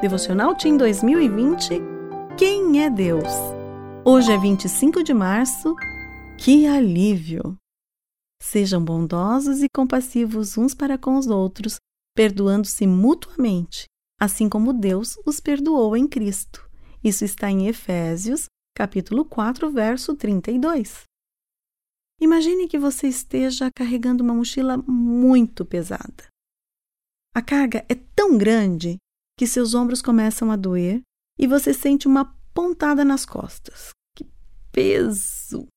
Devocional Team 2020 Quem é Deus? Hoje é 25 de março. Que alívio! Sejam bondosos e compassivos uns para com os outros, perdoando-se mutuamente, assim como Deus os perdoou em Cristo. Isso está em Efésios, capítulo 4, verso 32. Imagine que você esteja carregando uma mochila muito pesada. A carga é tão grande que seus ombros começam a doer e você sente uma pontada nas costas. Que peso!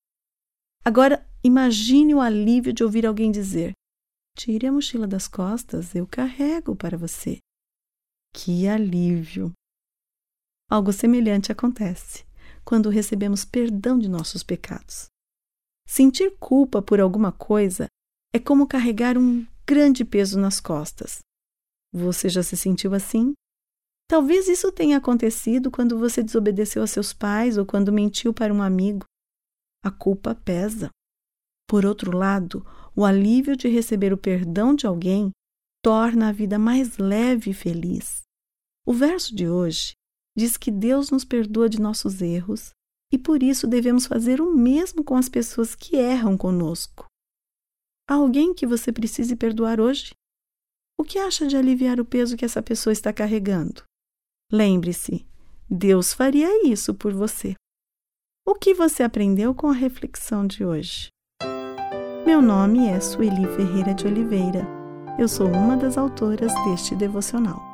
Agora imagine o alívio de ouvir alguém dizer: Tire a mochila das costas, eu carrego para você. Que alívio! Algo semelhante acontece quando recebemos perdão de nossos pecados. Sentir culpa por alguma coisa é como carregar um grande peso nas costas. Você já se sentiu assim? Talvez isso tenha acontecido quando você desobedeceu a seus pais ou quando mentiu para um amigo. A culpa pesa. Por outro lado, o alívio de receber o perdão de alguém torna a vida mais leve e feliz. O verso de hoje diz que Deus nos perdoa de nossos erros e por isso devemos fazer o mesmo com as pessoas que erram conosco. Há alguém que você precise perdoar hoje? O que acha de aliviar o peso que essa pessoa está carregando? Lembre-se, Deus faria isso por você. O que você aprendeu com a reflexão de hoje? Meu nome é Sueli Ferreira de Oliveira. Eu sou uma das autoras deste devocional.